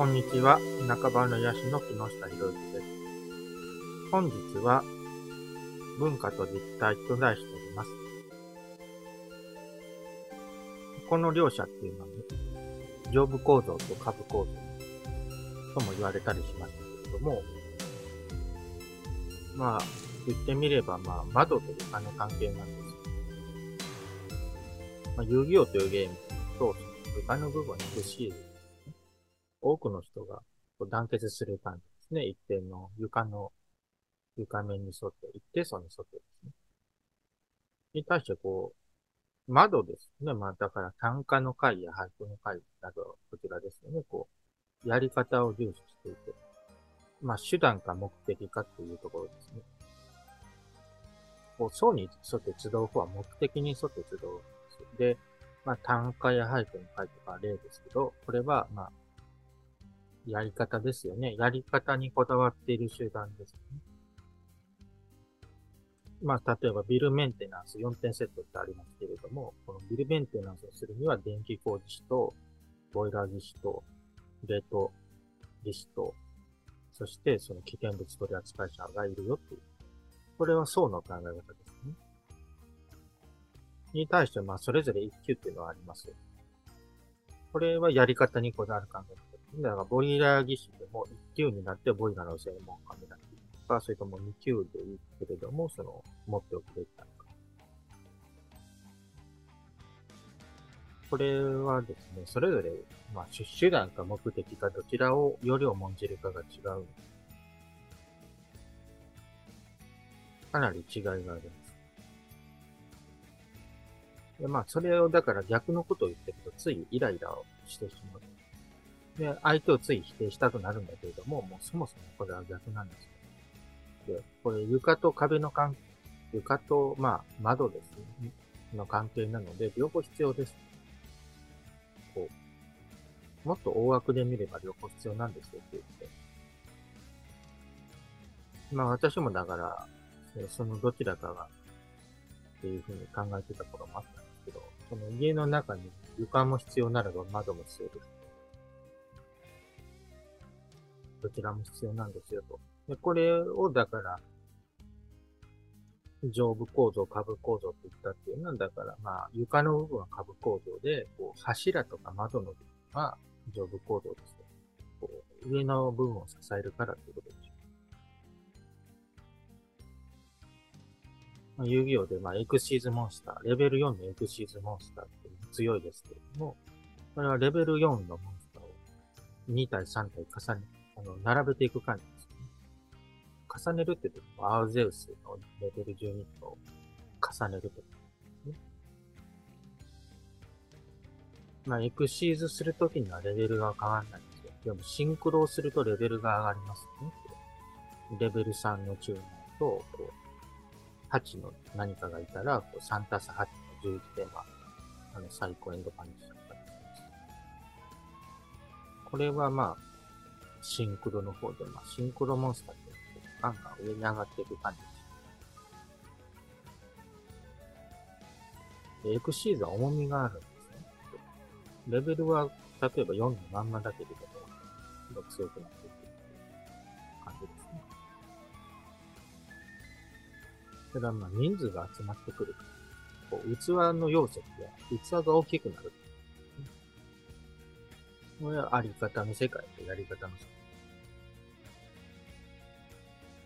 こんにちは。半ばの癒しの木下博之です。本日は、文化と実態と題しております。この両者っていうのは、ね、上部構造と下部構造とも言われたりしましたけれども、まあ、言ってみれば、まあ、窓と床の関係なんです。まあ、遊戯王というゲームと、床の部分にくしい多くの人が団結する感じですね。一定の床の、床面に沿って、一定層に沿ってですね。に対してこう、窓ですね。まあだから単価の回や俳句の回など、こちらですよね。こう、やり方を重視していて、まあ手段か目的かっていうところですね。こう、層に沿って集う方は目的に沿って集うんです。で、まあ単価や俳句の回とか例ですけど、これはまあやり方ですよね。やり方にこだわっている集団ですね。まあ、例えばビルメンテナンス4点セットってありますけれども、このビルメンテナンスをするには電気工事士と、ボイラー技師と、冷凍技師と、そしてその危険物取扱者がいるよっていう。これは層の考え方ですね。に対して、まあ、それぞれ1級っていうのはあります。これはやり方にこだわる考え方だからボイラー技師でも1級になってボイラーの専門家になっているのか、それとも2級でいいけれども、その、持っておくべきなのか。これはですね、それぞれ、まあ、手段か目的かどちらをより重んじるかが違う。かなり違いがあります。でまあ、それをだから逆のことを言ってると、ついイライラをしてしまう。で、相手をつい否定したくなるんだけれども、もうそもそもこれは逆なんですよ。で、これ床と壁の関係、床と、まあ、窓ですね、の関係なので、両方必要です。こう、もっと大枠で見れば両方必要なんですよって言って。まあ私もだから、そのどちらかが、っていうふうに考えてた頃もあったんですけど、その家の中に床も必要ならば窓も必要です。どちらも必要なんですよと。で、これをだから、上部構造、下部構造って言ったっていうのは、だからまあ、床の部分は下部構造で、こう、柱とか窓の部分は上部構造ですねこう上の部分を支えるからっていうことでしょう。まあ、遊戯王で、まあ、エクシーズモンスター、レベル4のエクシーズモンスターって強いですけれども、これはレベル4のモンスターを2対3体重ねてあの、並べていく感じですね。重ねるって時も、アウゼウスのレベル12と重ねるってことですね。まあ、エクシーズするときにはレベルが変わんないんですよ。でも、シンクロをするとレベルが上がりますよね。レベル3のチューナーと、こう、8の何かがいたら、こう3たす8の11で、まあ、あの、最高エンドパンチだったりします。これはまあ、シンクロの方で、まあ、シンクロモンスターってガンガン上に上がっていく感じです。エクシーズは重みがあるんですね。レベルは、例えば4のまんまだけでも、強くなっていく感じですね。ただまあ人数が集まってくる。こう器の容積や器が大きくなる。これはあり方の世界とやり方の世界。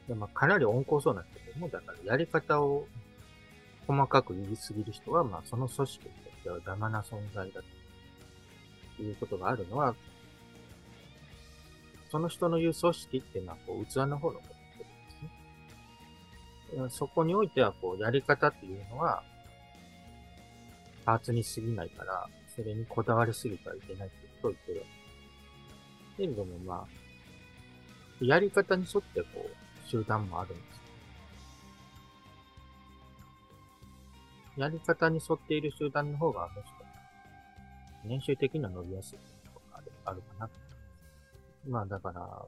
で、まあ、かなり温厚そうなんですけども、だからやり方を細かく言いすぎる人は、まあ、その組織にとしてはダマな存在だということがあるのは、その人の言う組織っていうのは、こう、器の方のことですね。そこにおいては、こう、やり方っていうのは、パーツに過ぎないから、それにこだわりすぎてはいけないと言ってるわけです。けれども、まあ、やり方に沿ってこう、集団もあるんです。やり方に沿っている集団の方が、もしか年収的には伸びやすいとかあるかな。まあだから、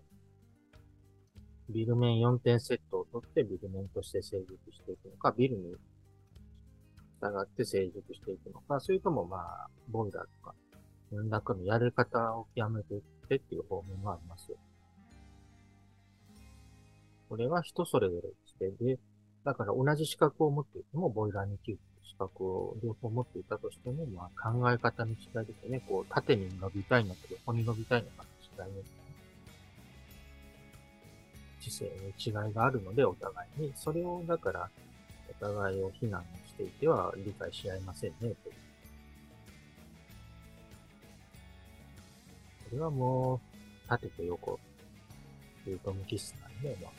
ビル面4点セットを取ってビル面として成熟していくのか、ビルに従って成熟していくのか、それともまあ、ボイラーとか何らかのやり方を極めていってっていう方面がありますよ。これは人それぞれでして、で、だから同じ資格を持っていても、ボイラー2級資格を両方持っていたとしても、まあ考え方の違いですね。こう、縦に伸びたいのか横に伸びたいのかの違いですね。知性に違いがあるので、お互いに。それを、だから、お互いを非難していては理解し合いませんね、という。これはもう、縦と横、というと無機質なんで、まあ、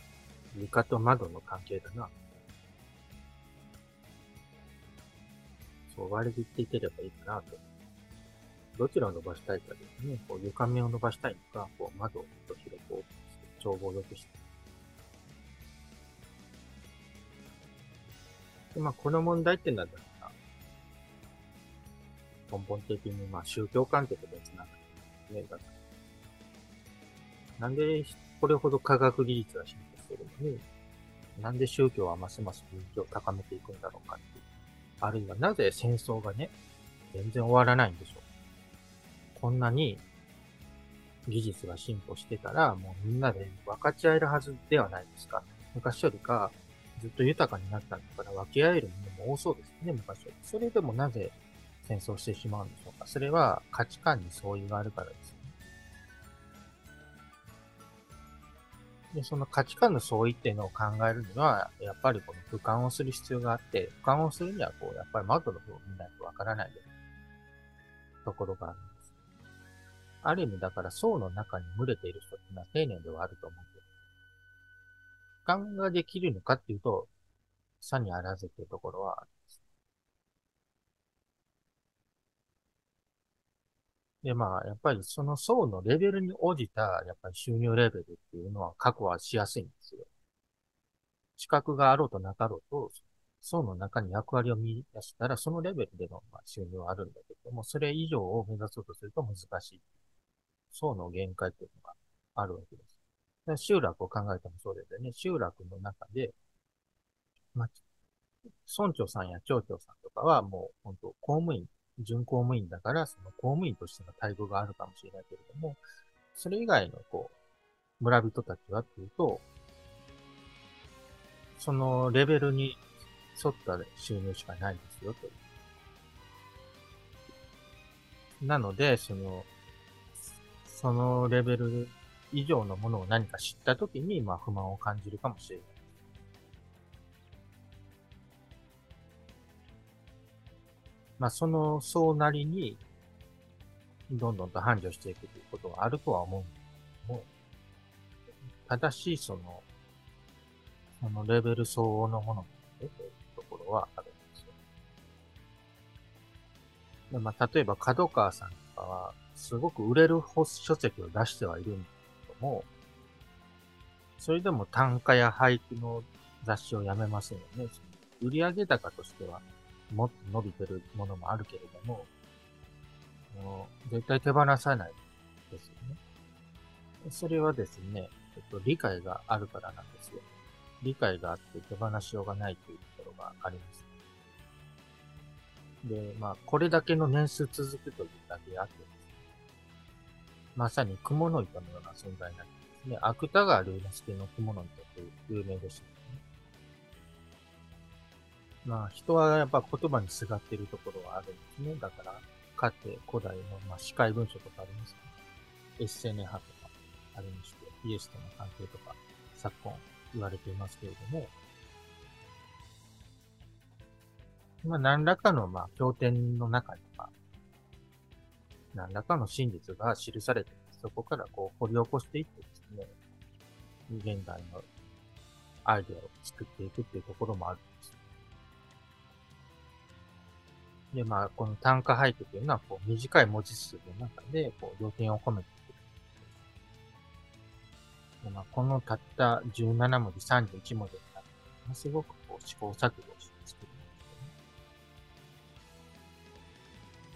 床と窓の関係だな。そう割り切っていければいいかなと。どちらを伸ばしたいかですね。こう床面を伸ばしたいのか、こう窓をと広く調合を良くして。で、まあ、この問題っていうのは、根本的に、まあ、宗教観点と別なんでね。だ。なんで、これほど科学技術が進歩してるのに、なんで宗教はますます人気を高めていくんだろうかっていう。あるいはなぜ戦争がね、全然終わらないんでしょう。こんなに技術が進歩してたら、もうみんなで分かち合えるはずではないですか。昔よりか、ずっと豊かになったんだから分け合えるものも多そうですね、昔より。それでもなぜ戦争してしまうんでしょう。それは価値観に相違があるからですで、その価値観の相違っていうのを考えるには、やっぱりこの俯瞰をする必要があって、俯瞰をするにはこう、やっぱり窓の方を見ないとわからないところがあるんです。ある意味だから層の中に群れている人っていうのは丁寧ではあると思うんです。俯瞰ができるのかっていうと、差にあらずっていうところはあるんで。まあ、やっぱりその層のレベルに応じた、やっぱり収入レベルっていうのは確保はしやすいんですよ。資格があろうとなかろうと、層の中に役割を見出したら、そのレベルでの収入はあるんだけども、それ以上を目指そうとすると難しい。層の限界っていうのがあるわけです。で集落を考えてもそうですよね。集落の中で、まあ、村長さんや町長さんとかはもう本当公務員準公務員だから、その公務員としての待遇があるかもしれないけれども、それ以外の、こう、村人たちはっていうと、そのレベルに沿った収入しかないですよ、という。なので、その、そのレベル以上のものを何か知ったときに、まあ不満を感じるかもしれない。まあ、その層なりに、どんどんと繁盛していくということはあるとは思うんですけども、ただし、その、そのレベル相応のものというところはあるんですよ。まあ、例えば、角川さんとかは、すごく売れる書籍を出してはいるんですけども、それでも単価や俳句の雑誌をやめませんよね。売上高としてはもっと伸びてるものもあるけれども、もう絶対手放さないですよね。それはですね、えっと、理解があるからなんですよ。理解があって手放しようがないというところがあります。で、まあ、これだけの年数続くというだけあってですね、まさに雲の糸のような存在になってですね、芥川龍之介の雲の糸という有名でした。まあ、人はやっぱ言葉にすがってるところはあるんですね。だから、かつて古代の、まあ、司会文書とかありますね。エッセネ派とかありまして、イエスとの関係とか、昨今言われていますけれども、まあ、何らかの、まあ、経典の中には、何らかの真実が記されて、そこからこう掘り起こしていってですね、現代のアイデアを作っていくっていうところもあるんですで、まあ、この単価俳句というのは、こう、短い文字数の中で、こう、要点を込めていく。でまあ、このたった17文字、31文字になって、すごくこう、試行錯誤して作るんですよ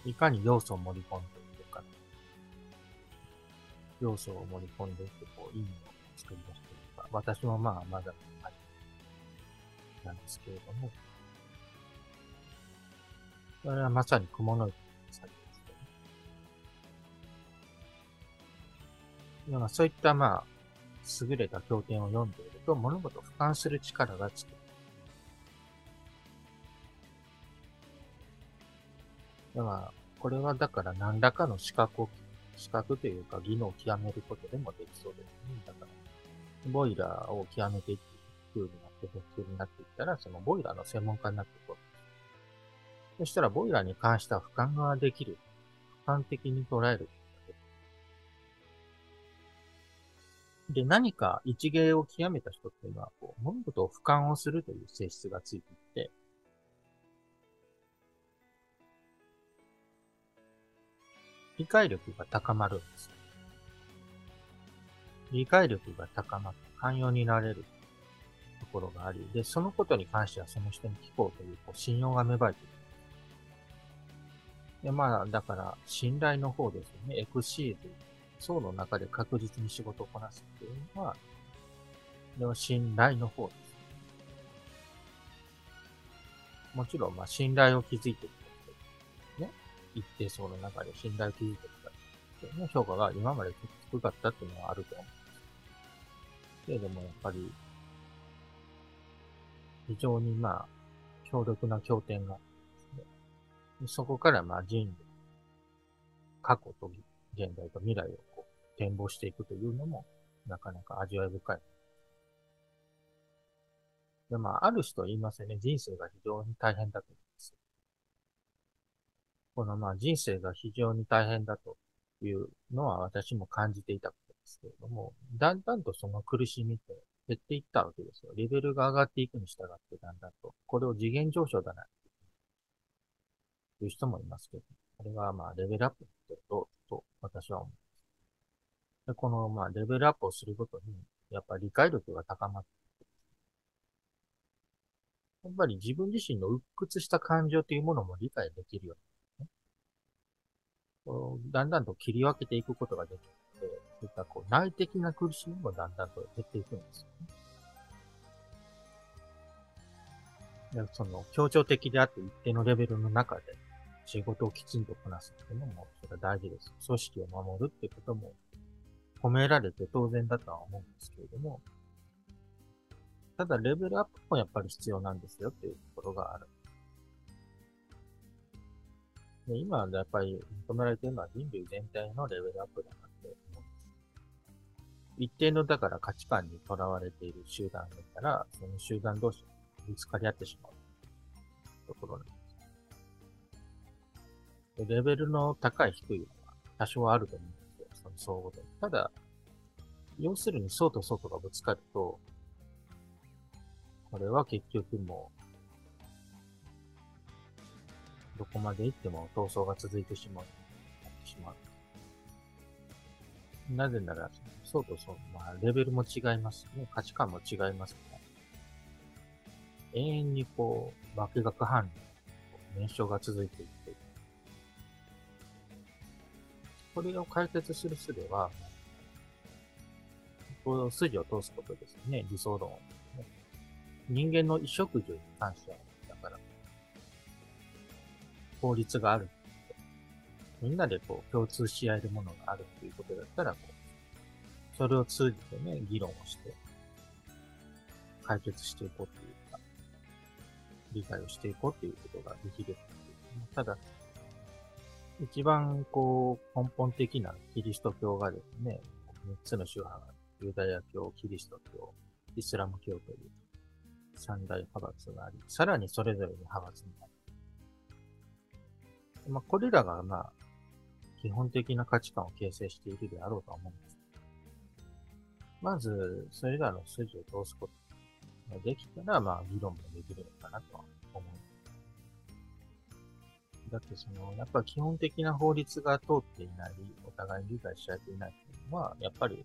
ね。いかに要素を盛り込んでいくか。要素を盛り込んでいって、こう、意味を作り出していくか。私もまあ、まだ、なんですけれども、これはまさに雲の糸の作業ですね。そういったまあ、優れた経典を読んでいると物事を俯瞰する力がつく。だから、これはだから何らかの資格を、資格というか技能を極めることでもできそうですね。だから、ボイラーを極めていく風になって、普通になっていったら、そのボイラーの専門家になっていくそしたらボイラーに関しては俯瞰ができる。俯瞰的に捉える。で、何か一芸を極めた人っていうのは、こう、物事を俯瞰をするという性質がついていて、理解力が高まるんです。理解力が高まって寛容になれるところがあり、で、そのことに関してはその人に聞こうというこう信用が芽生えている。で、まあ、だから、信頼の方ですよね。エクシーズ、層の中で確実に仕事をこなすっていうのは、では信頼の方です。もちろん、まあ、信頼を築いていくね。一定層の中で信頼を築いていくの評価が今まで低かったっていうのはあると思う。けれども、やっぱり、非常にまあ、強力な経典がそこからまあ人類、過去と現代と未来をこう展望していくというのも、なかなか味わい深い。で、まあ、ある人は言いますよね。人生が非常に大変だと思います。このまあ人生が非常に大変だというのは私も感じていたことですけれども、だんだんとその苦しみって減っていったわけですよ。レベルが上がっていくに従ってだんだんと、これを次元上昇だなという人もいますけど、これがまあレベルアップってことと私は思います。でこのまあレベルアップをすることに、やっぱり理解力が高まって、やっぱり自分自身の鬱屈した感情というものも理解できるようになって、ね、だんだんと切り分けていくことができて、そういったこう内的な苦しみもだんだんと減っていくんですよね。その協調的であって一定のレベルの中で、仕事をきちんとこなすっていうのも、それは大事です。組織を守るってことも、褒められて当然だとは思うんですけれども、ただレベルアップもやっぱり必要なんですよっていうところがある。で今、やっぱり求められているのは人類全体のレベルアップだなって思うんです。一定のだから価値観にとらわれている集団がいたら、その集団同士がぶつかり合ってしまうところなんです。レベルの高い低いは多少あると思うんですよ。その相互で。ただ、要するに層と層とがぶつかると、これは結局もう、どこまで行っても闘争が続いてしまう。しまう。なぜなら、層と層、まあ、レベルも違いますね。価値観も違いますから。永遠にこう、化学反応、燃焼が続いていっこれを解決する術は、こう筋を通すことですね、理想論、ね。人間の衣食住に関しては、だから、法律がある。みんなでこう共通し合えるものがあるっていうことだったら、それを通じてね、議論をして、解決していこうっていうか、理解をしていこうっていうことができる。ただ、一番こう根本的なキリスト教がですね、三つの宗派が、ユダヤ教、キリスト教、イスラム教という三大派閥があり、さらにそれぞれに派閥になる。まあ、これらがまあ、基本的な価値観を形成しているであろうとは思うんです。まず、それらの筋を通すことができたら、まあ、議論もできるのかなとは思うんだってその、やっぱ基本的な法律が通っていない、お互いに理解し合えていないっていうのは、やっぱり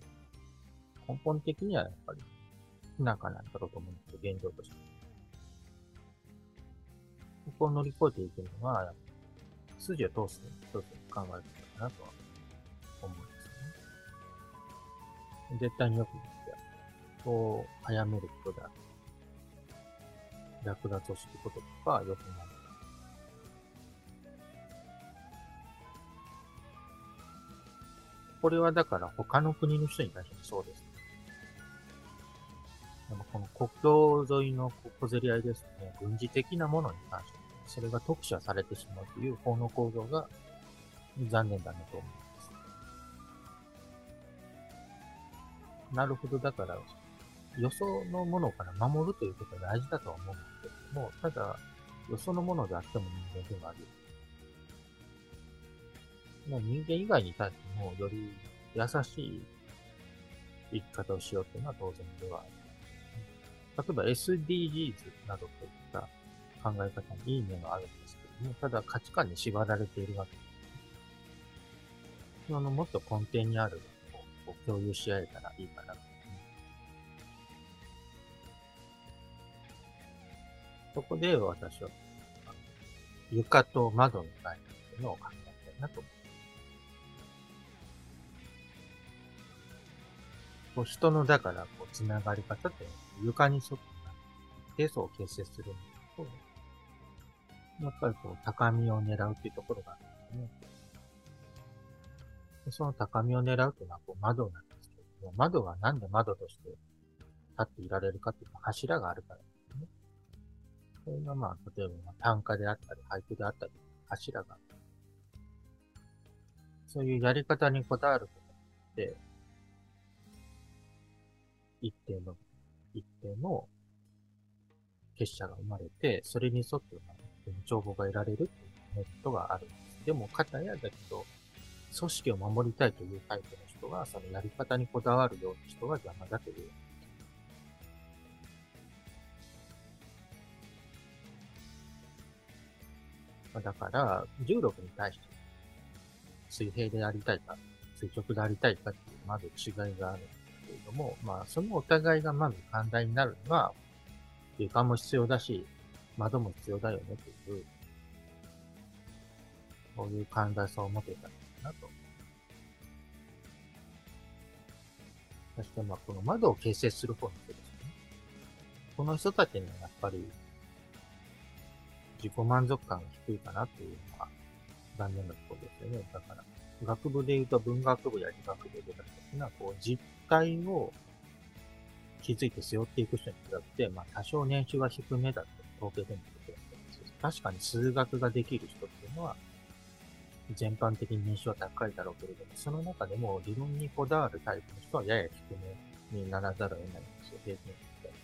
根本的にはやっぱり不仲なんだろうと思うんですよ、現状として。ここを乗り越えていくのは、筋を通す一つ考えるかなとは思うんですね。絶対によく言って、こう、早めることである。略奪をすることとか、よくないこれはだから他の国の人に対してもそうです。でもこの国境沿いの小競り合いですね、軍事的なものに関して、それが特殊されてしまうという法の構造が残念だなと思います。なるほど、だから、よそのものから守るということは大事だとは思うんですけども、ただ、よそのものであっても人間ではある。もう人間以外に対してもより優しい生き方をしようというのは当然ではある。例えば SDGs などといった考え方にいい面があるんですけども、ただ価値観に縛られているわけです。そのもっと根底にあるを共有し合えたらいいかなと。そこで私は、床と窓の概念というのを考えたいなと思います。こう人の、だから、こう、つながり方って床に沿って層を形成するんですけど、やっぱりこう、高みを狙うっていうところがあるんですね。でその高みを狙うというのはこう窓なんですけども、窓がなんで窓として立っていられるかっていうと柱があるからですね。それがまあ、例えば単価であったり、俳句であったり、柱がある。そういうやり方にこだわることって、一定の、一定の結社が生まれて、それに沿って情報が得られるっていうメリットがあるんです。でも、片やだけど、組織を守りたいというタイプの人が、そのやり方にこだわるような人が邪魔だという。だから、重力に対して、水平でありたいか、垂直でありたいかっていう、まず違いがあるんですけれども、まあ、そのお互いがまず寛大になるのは、床も必要だし、窓も必要だよねという、そういう寛大さを持てたらいいなと。そしてまあこの窓を形成する方の人ですね。この人たちにはやっぱり自己満足感が低いかなっていうのが残念なところですよね。だから、学部で言うと文学部や理学部で出た人っていうのは、こう、実態を気づいて背負っていく人に比べて、まあ、多少年収が低めだと統計でも出てるんです確かに数学ができる人っていうのは、全般的に年収は高いだろうけれども、その中でも理論にこだわるタイプの人はやや低めにならざるを得ないんですよ、平均的に。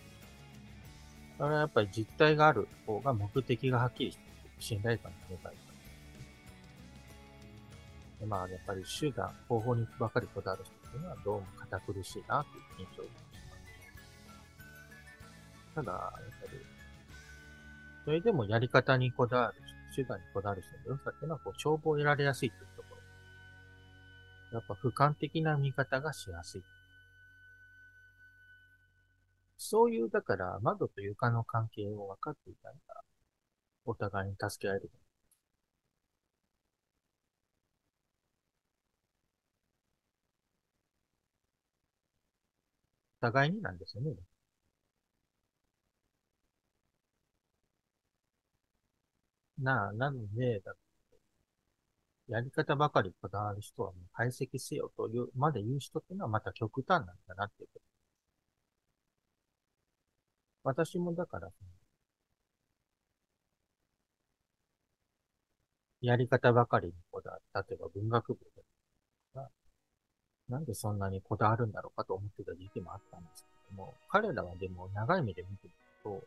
だからやっぱり実態がある方が目的がはっきりして信頼感が高いまあ、やっぱり手段、方法にばかりこだわる人っていうのはどうも堅苦しいなという印象を受けします。ただ、やっぱり、それでもやり方にこだわる人手段にこだわる人の良さっていうのは、こう、帳簿を得られやすいというところ。やっぱ俯瞰的な見方がしやすい。そういう、だから、窓と床の関係を分かっていたら、お互いに助け合える。互いになんですよね。な、なので、だやり方ばかりこだわる人はもう解析せよという、まで言う人っていうのはまた極端なんだなっていう。私もだから、やり方ばかりにこだわる。例えば文学部でなんでそんなにこだわるんだろうかと思ってた時期もあったんですけども、彼らはでも長い目で見てみる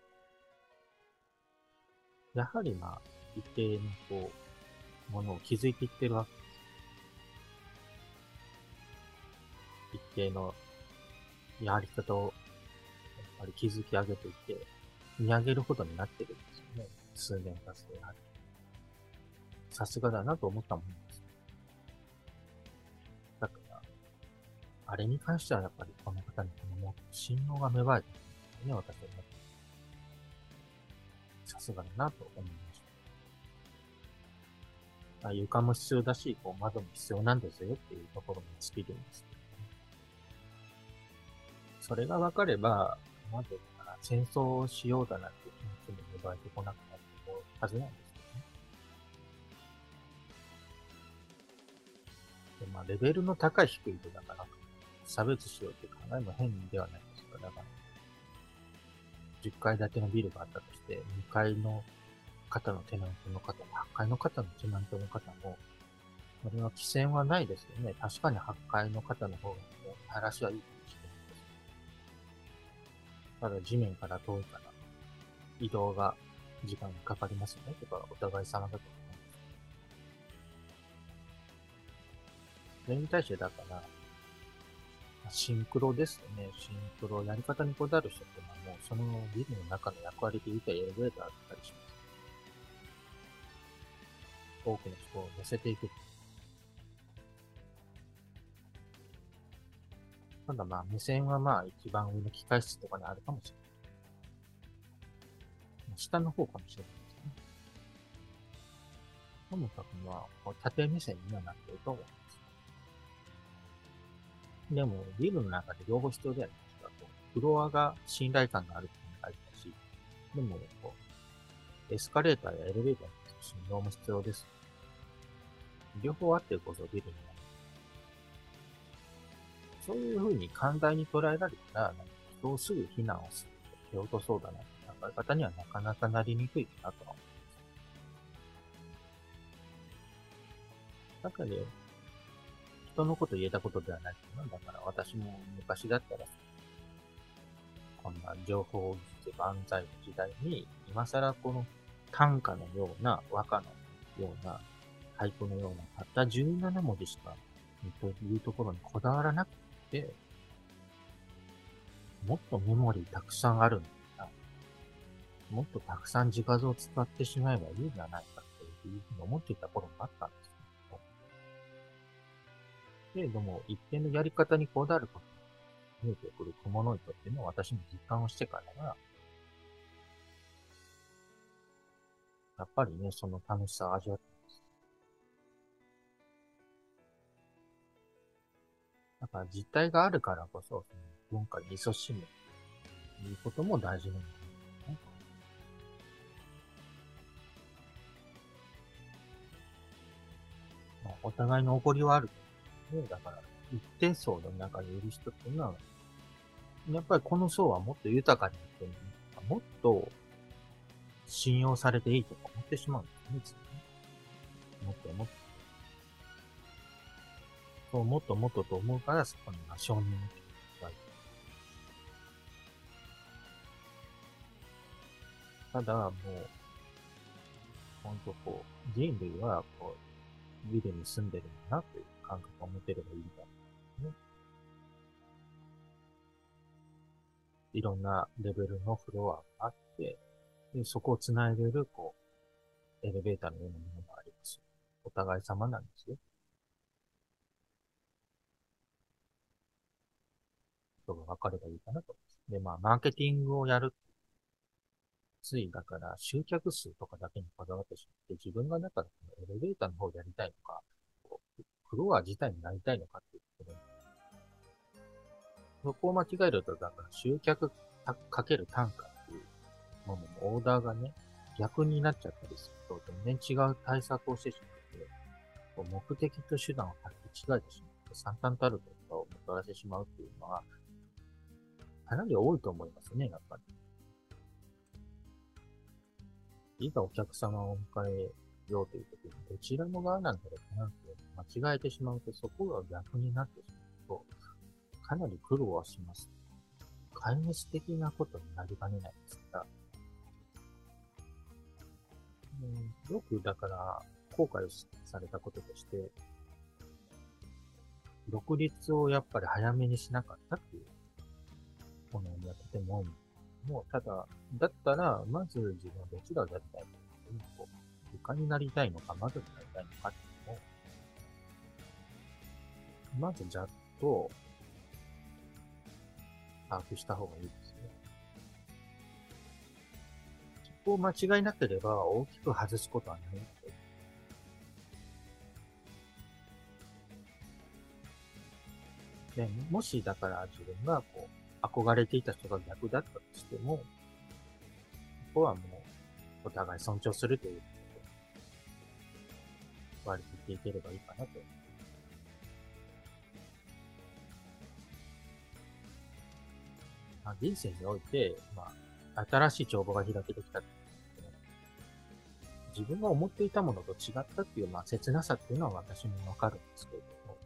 と、やはりまあ、一定のこう、ものを築いていってるわけです。一定のやり方を、やっぱり築き上げていて、見上げるほどになってるんですよね。数年経つとやはり。さすがだなと思ったもんあれに関してはやっぱりこの方にも信用が芽生えてるんですね、私は。さすがだなと思います。床も必要だし、こう窓も必要なんですよっていうところに尽きるんですけど、ね、それが分かれば、まず戦争をしようだなっていう気持ちも芽生えてこなくなるはずなんですよね。で、まあ、レベルの高い低いとだから、差別しようって考えも変ではないですか。だから、10階建てのビルがあったとして、2階の方のテナントの方も、8階の方のテナントの方も、これは規制はないですよね。確かに8階の方の方が、話はいいかもしれないです。ただ地面から遠いから、移動が時間かかりますよね。とか、お互い様だと思います。それに対してだから、シンクロですね。シンクロやり方にこだわる人ってのはもうそのビルの中の役割で言うとエレベーターだったりします。多くの人を乗せていく。ただまあ、目線はまあ、一番上の機械室とかにあるかもしれない。下の方かもしれないですね。ともかくは、縦目線にはなってると思います。でも、ビルの中で両方必要でありますかと、フロアが信頼感があるっていうのがありますし、でも、こう、エスカレーターやエレベーターの信用も必要です。両方あってこそビルになる。そういうふうに寛大に捉えられたら、人をすぐ避難をする。蹴落とそうだな考え方にはなかなかなりにくいかなとは思います。中で、人のこと言えたことではないけど、だから私も昔だったら、こんな情報技術万歳の時代に、今更この短歌のような、和歌のような、俳句のような、たった17文字しか、というところにこだわらなくて、もっとメモリーたくさんあるんだ。もっとたくさん自画像を使ってしまえばいいんじゃないかっていうふうに思っていた頃もあったんですけれども、一定のやり方にこだわること見えてくる小物糸っていうのを私も実感をしてからは、やっぱりね、その楽しさを味わってます。だから実態があるからこそ、その文化に勤しむということも大事なんだお互いの起こりはある。ね、だから、一定層の中にいる人っていうのは、やっぱりこの層はもっと豊かになってる、もっと信用されていいとか思ってしまうんですね。もっともっと。そう、もっともっとと思うから、そこには承認のがただ、もう、ほんとこう、人類は、こう、ビルに住んでるんだなという感覚を持てればいいみたいな、ね。いろんなレベルのフロアがあって、でそこを繋いでる、こう、エレベーターのようなものがあります。お互い様なんですよ。人が分かればいいかなと。で、まあ、マーケティングをやるついだから集客数とかだけにこだわってしまって、自分が中でエレベーターの方でやりたいのか、フロア自体になりたいのかっていうところそこを間違えると、だから集客かける単価っていうもののオーダーがね、逆になっちゃったりすると、全然違う対策をしてしまって、目的と手段を履き違えてしまって、惨憺たる結果をもたらしてしまうっていうのは、かなり多いと思いますね、やっぱり。いざお客様を迎えようという時に、どちらの側なんだろうなって間違えてしまうと、そこが逆になってしまうと、かなり苦労はします。壊滅的なことになりかねないですから、うん、よくだから後悔されたこととして、独立をやっぱり早めにしなかったっていうものがとても多いもう、ただ、だったら、まず自分はどちらをやりたいかっていうのを、床になりたいのか、窓になりたいのかっていうのを、まずざっと、把握した方がいいですね。そこを間違いなければ、大きく外すことはないで、もしだから自分がこう、憧れていた人が逆だったとしても、ここはもう、お互い尊重するという、割り切っていければいいかなと。まあ、人生において、まあ、新しい帳簿が開けてきた、自分が思っていたものと違ったっていう、まあ、切なさっていうのは私もわかるんですけれども。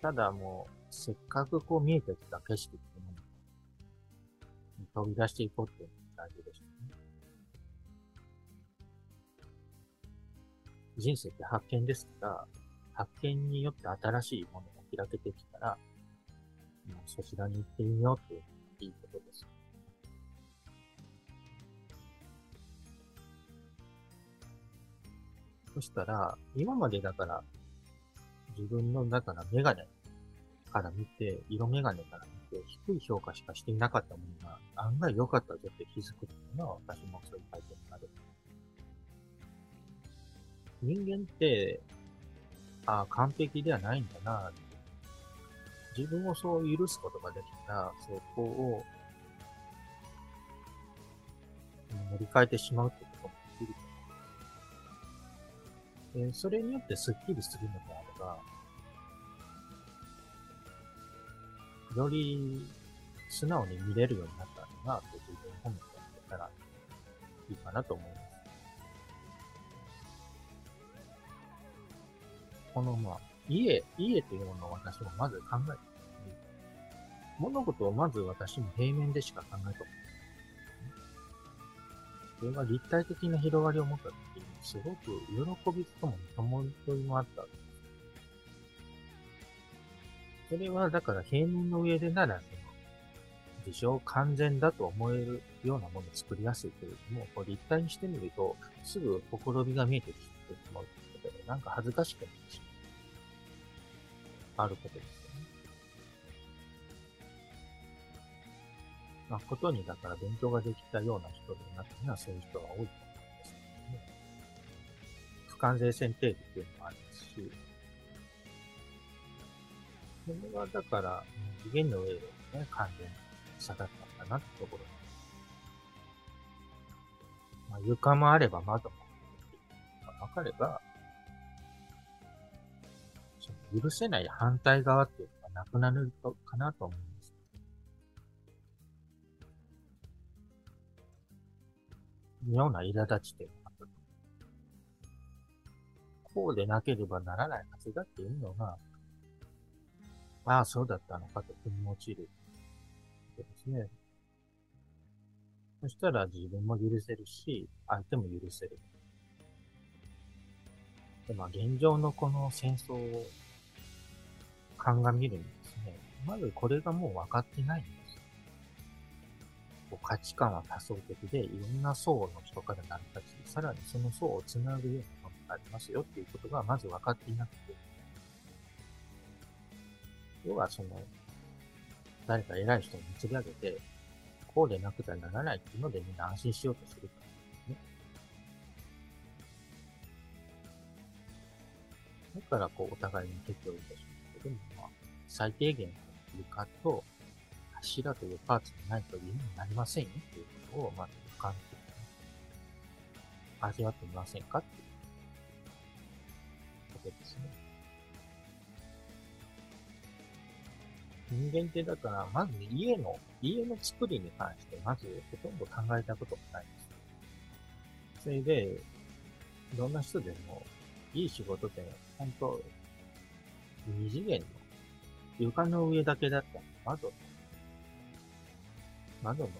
ただもう、せっかくこう見えてきた景色っていうものに飛び出していこうっていうのが大事でした。人生って発見ですから、発見によって新しいものが開けてきたら、もうそちらに行ってみようっていうのがいいことです。そしたら、今までだから、自分の、だからメガネから見て、色メガネから見て、低い評価しかしていなかったものが、案外良かったぞって気づくっていうのは、私もそういう体験がある。人間って、ああ、完璧ではないんだな、自分をそう許すことができたら、そこを乗り換えてしまうってこともできると思う。それによってスッキリするのであれば、より素直に見れるようになったらな、と自分を褒めてあげたらいいかなと思います。この、まあ、家、家というものを私もまず考えて、物事をまず私も平面でしか考えたことない。それが立体的な広がりを持った時に、すごく喜びとも思いもあったそれは、だから平面の上でなら、その、自称完全だと思えるようなものを作りやすいけれども、こう立体にしてみると、すぐほころびが見えてきてしまう。で、なんか恥ずかしくなってしまう。あることですよね。まあ、ことに、だから勉強ができたような人になったのは、そういう人が多いと思うんですけどね。不完全性定義っていうのもありますし、それはだから、次元の上でね、完全に下がったんだなってところ。まあ、床もあれば窓も分かれば、許せない反対側っていうのがなくなるとかなと思います。妙な苛立ちっていうのがあったと。こうでなければならないはずだっていうのが、ああ、そうだったのかと腑に落ちる。ですね。そしたら自分も許せるし、相手も許せる。で、まあ、現状のこの戦争を鑑みるにですね、まずこれがもう分かってないんです。こう価値観は多層的で、いろんな層の人から成り立ち、さらにその層をつなぐようなものがありますよっていうことがまず分かっていなくて、要はその、誰か偉い人に釣り上げて、こうでなくてはならないっていうのでみんな安心しようとするからね。だからこうお互いに適をいたしますけども、まあ、最低限の床と柱というパーツがないというになりませんよっていうことを、まず俯瞰的に味わってみませんかっていうことですね。人間ってだから、まず家の、家の作りに関して、まずほとんど考えたことがないです。それで、どんな人でも、いい仕事って、本当二次元の、床の上だけだったら、窓の、窓の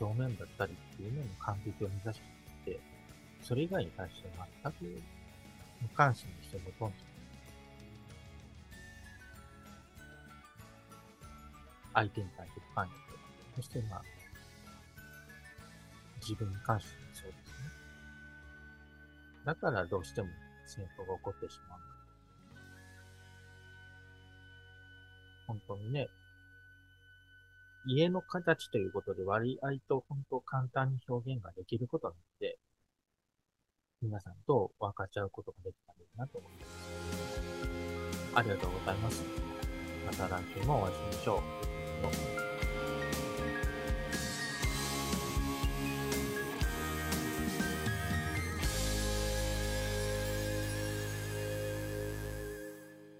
表面だったりっていうのに完璧を目指していて、それ以外に対して全く無関心の人もほとんど相手に対する関与と、そしてまあ、自分に関してもそうですね。だからどうしても戦争が起こってしまう。本当にね、家の形ということで割合と本当簡単に表現ができることなので、皆さんと分かち合うことができたらいいなと思います。ありがとうございます。また来週もお会いしましょう。